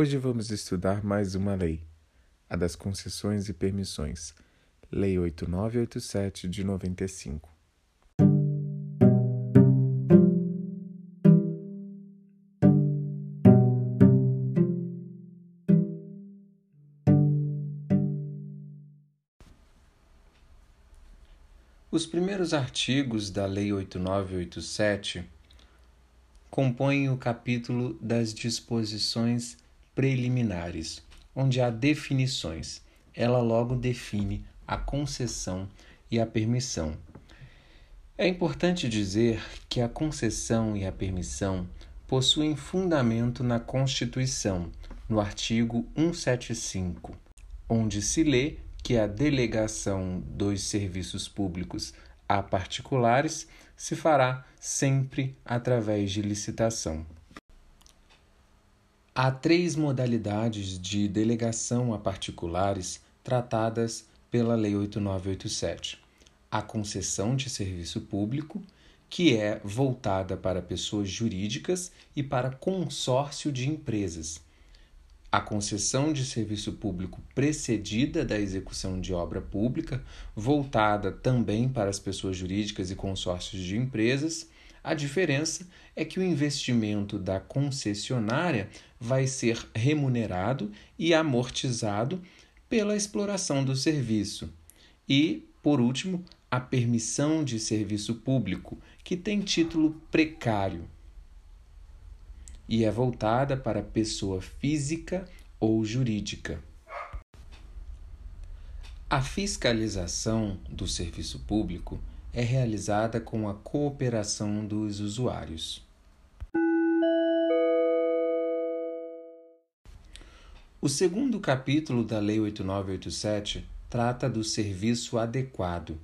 Hoje vamos estudar mais uma lei, a das concessões e permissões, Lei 8987 de 95. Os primeiros artigos da Lei 8987 compõem o capítulo das disposições preliminares, onde há definições. Ela logo define a concessão e a permissão. É importante dizer que a concessão e a permissão possuem fundamento na Constituição, no artigo 175, onde se lê que a delegação dos serviços públicos a particulares se fará sempre através de licitação. Há três modalidades de delegação a particulares tratadas pela Lei 8987. A concessão de serviço público, que é voltada para pessoas jurídicas e para consórcio de empresas a concessão de serviço público precedida da execução de obra pública, voltada também para as pessoas jurídicas e consórcios de empresas. A diferença é que o investimento da concessionária vai ser remunerado e amortizado pela exploração do serviço. E, por último, a permissão de serviço público, que tem título precário e é voltada para pessoa física ou jurídica. A fiscalização do serviço público é realizada com a cooperação dos usuários. O segundo capítulo da Lei 8987 trata do serviço adequado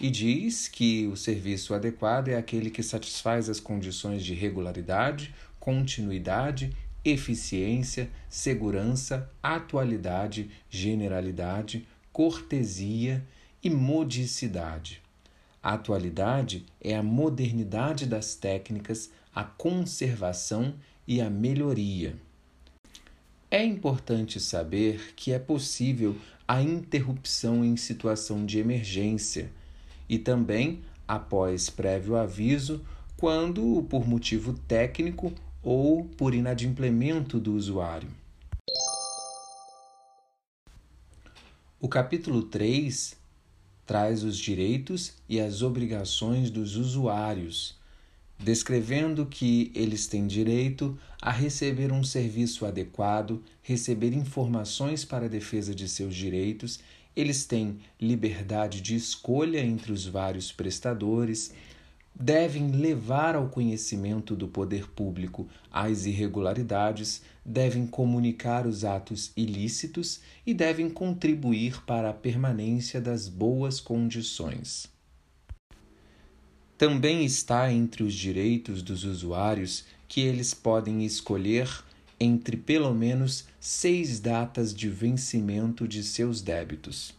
e diz que o serviço adequado é aquele que satisfaz as condições de regularidade, continuidade, eficiência, segurança, atualidade, generalidade, cortesia e modicidade. A atualidade é a modernidade das técnicas, a conservação e a melhoria. É importante saber que é possível a interrupção em situação de emergência e também após prévio aviso, quando por motivo técnico ou por inadimplemento do usuário. O capítulo 3 traz os direitos e as obrigações dos usuários, descrevendo que eles têm direito a receber um serviço adequado, receber informações para a defesa de seus direitos, eles têm liberdade de escolha entre os vários prestadores, devem levar ao conhecimento do poder público as irregularidades, devem comunicar os atos ilícitos e devem contribuir para a permanência das boas condições. Também está entre os direitos dos usuários que eles podem escolher entre pelo menos seis datas de vencimento de seus débitos.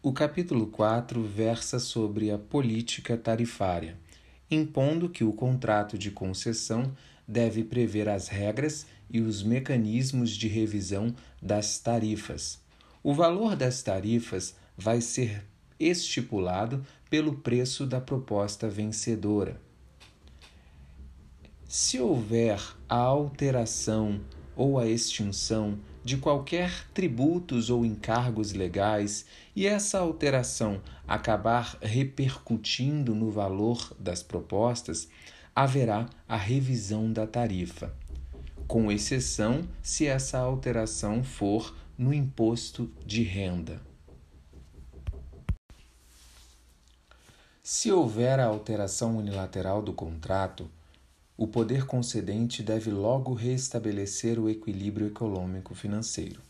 O capítulo 4 versa sobre a política tarifária, impondo que o contrato de concessão deve prever as regras e os mecanismos de revisão das tarifas. O valor das tarifas vai ser estipulado pelo preço da proposta vencedora. Se houver a alteração ou a extinção de qualquer tributos ou encargos legais e essa alteração acabar repercutindo no valor das propostas, haverá a revisão da tarifa, com exceção se essa alteração for no imposto de renda. Se houver a alteração unilateral do contrato, o poder concedente deve logo restabelecer o equilíbrio econômico-financeiro.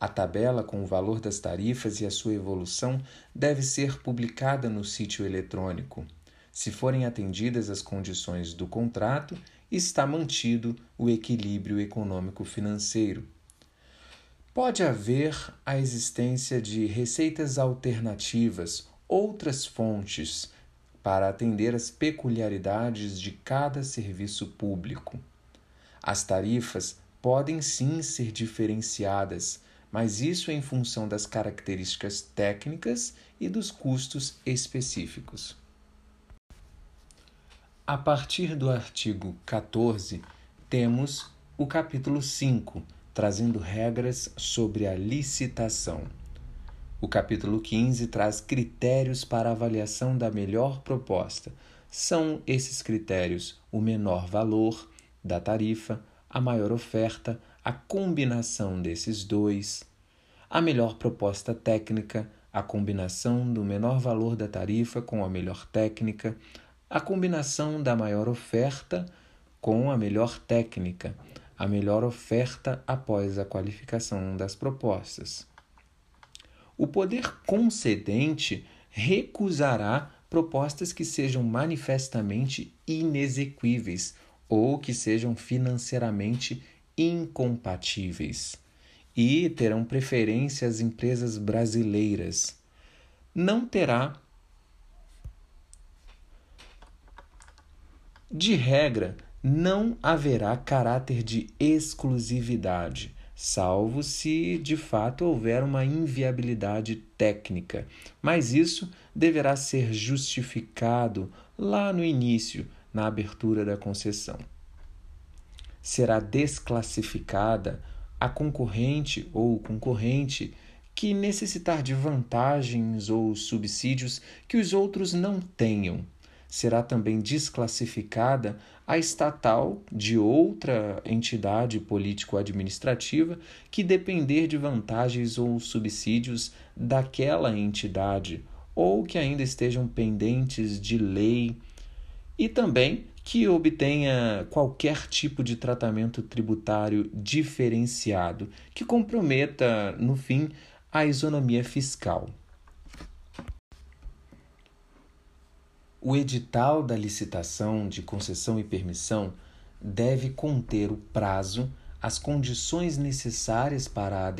A tabela com o valor das tarifas e a sua evolução deve ser publicada no sítio eletrônico. Se forem atendidas as condições do contrato, está mantido o equilíbrio econômico-financeiro. Pode haver a existência de receitas alternativas, outras fontes para atender às peculiaridades de cada serviço público. As tarifas podem sim ser diferenciadas, mas isso em função das características técnicas e dos custos específicos. A partir do artigo 14, temos o capítulo 5, trazendo regras sobre a licitação. O capítulo 15 traz critérios para avaliação da melhor proposta. São esses critérios o menor valor da tarifa, a maior oferta, a combinação desses dois, a melhor proposta técnica, a combinação do menor valor da tarifa com a melhor técnica, a combinação da maior oferta com a melhor técnica, a melhor oferta após a qualificação das propostas. O poder concedente recusará propostas que sejam manifestamente inexequíveis ou que sejam financeiramente incompatíveis e terão preferência às empresas brasileiras. Não terá, de regra, não haverá caráter de exclusividade, salvo se de fato houver uma inviabilidade técnica, mas isso deverá ser justificado lá no início, na abertura da concessão. Será desclassificada a concorrente ou concorrente que necessitar de vantagens ou subsídios que os outros não tenham. Será também desclassificada a estatal de outra entidade político-administrativa que depender de vantagens ou subsídios daquela entidade ou que ainda estejam pendentes de lei e também que obtenha qualquer tipo de tratamento tributário diferenciado que comprometa, no fim, a isonomia fiscal. O edital da licitação de concessão e permissão deve conter o prazo, as condições necessárias para a,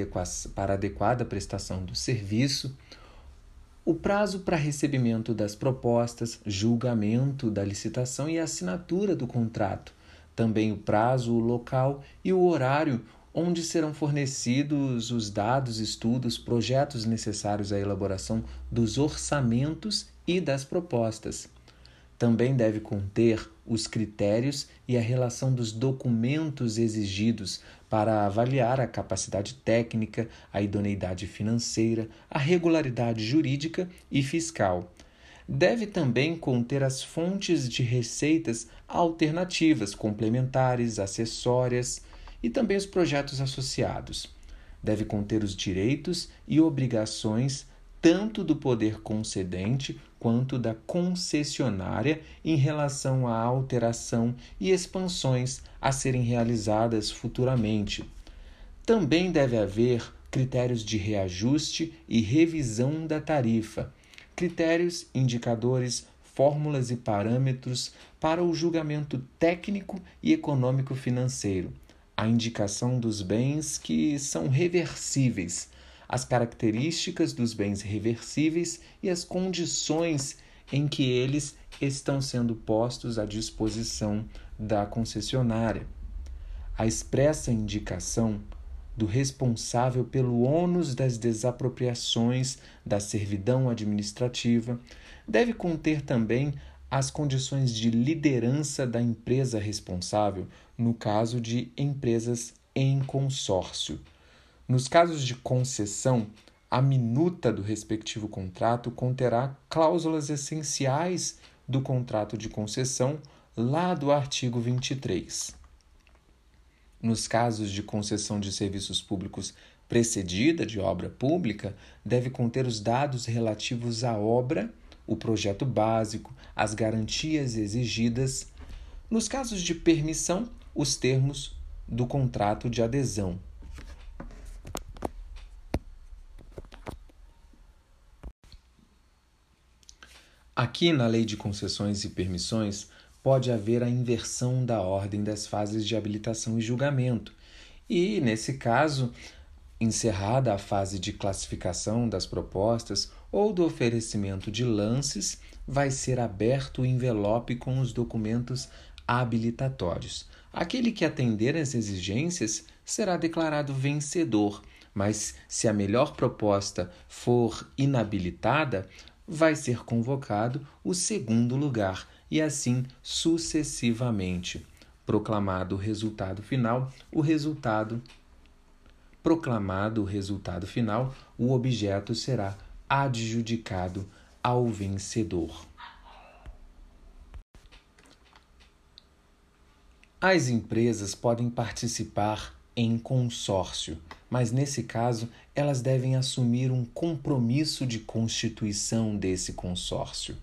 para a adequada prestação do serviço, o prazo para recebimento das propostas, julgamento da licitação e assinatura do contrato, também o prazo, o local e o horário onde serão fornecidos os dados, estudos, projetos necessários à elaboração dos orçamentos e das propostas. Também deve conter os critérios e a relação dos documentos exigidos para avaliar a capacidade técnica, a idoneidade financeira, a regularidade jurídica e fiscal. Deve também conter as fontes de receitas alternativas, complementares, acessórias e também os projetos associados. Deve conter os direitos e obrigações tanto do poder concedente quanto da concessionária em relação à alteração e expansões a serem realizadas futuramente. Também deve haver critérios de reajuste e revisão da tarifa, critérios, indicadores, fórmulas e parâmetros para o julgamento técnico e econômico financeiro, a indicação dos bens que são reversíveis as características dos bens reversíveis e as condições em que eles estão sendo postos à disposição da concessionária. A expressa indicação do responsável pelo ônus das desapropriações da servidão administrativa deve conter também as condições de liderança da empresa responsável no caso de empresas em consórcio nos casos de concessão, a minuta do respectivo contrato conterá cláusulas essenciais do contrato de concessão, lá do artigo 23. Nos casos de concessão de serviços públicos precedida de obra pública, deve conter os dados relativos à obra, o projeto básico, as garantias exigidas. Nos casos de permissão, os termos do contrato de adesão. Aqui na Lei de Concessões e Permissões pode haver a inversão da ordem das fases de habilitação e julgamento, e, nesse caso, encerrada a fase de classificação das propostas ou do oferecimento de lances, vai ser aberto o envelope com os documentos habilitatórios. Aquele que atender às exigências será declarado vencedor, mas se a melhor proposta for inabilitada, vai ser convocado o segundo lugar e assim sucessivamente. Proclamado o resultado final, o resultado proclamado o resultado final, o objeto será adjudicado ao vencedor. As empresas podem participar em consórcio, mas nesse caso elas devem assumir um compromisso de constituição desse consórcio.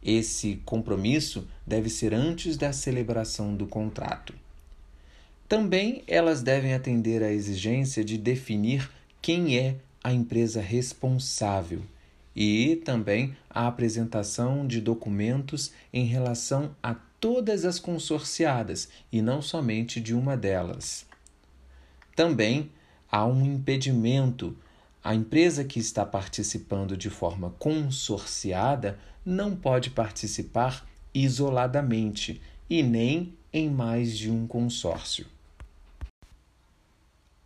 Esse compromisso deve ser antes da celebração do contrato. Também elas devem atender à exigência de definir quem é a empresa responsável e também a apresentação de documentos em relação a todas as consorciadas e não somente de uma delas. Também há um impedimento. A empresa que está participando de forma consorciada não pode participar isoladamente e nem em mais de um consórcio.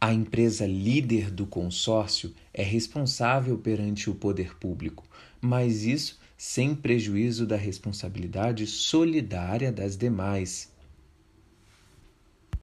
A empresa líder do consórcio é responsável perante o poder público, mas isso sem prejuízo da responsabilidade solidária das demais.